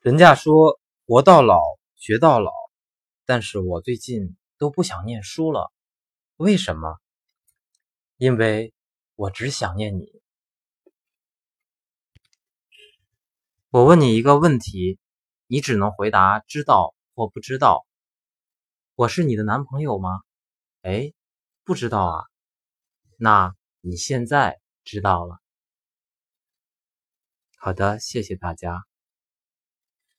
人家说活到老学到老，但是我最近都不想念书了，为什么？因为我只想念你。我问你一个问题，你只能回答知道或不知道。我是你的男朋友吗？哎，不知道啊。那你现在知道了。好的，谢谢大家。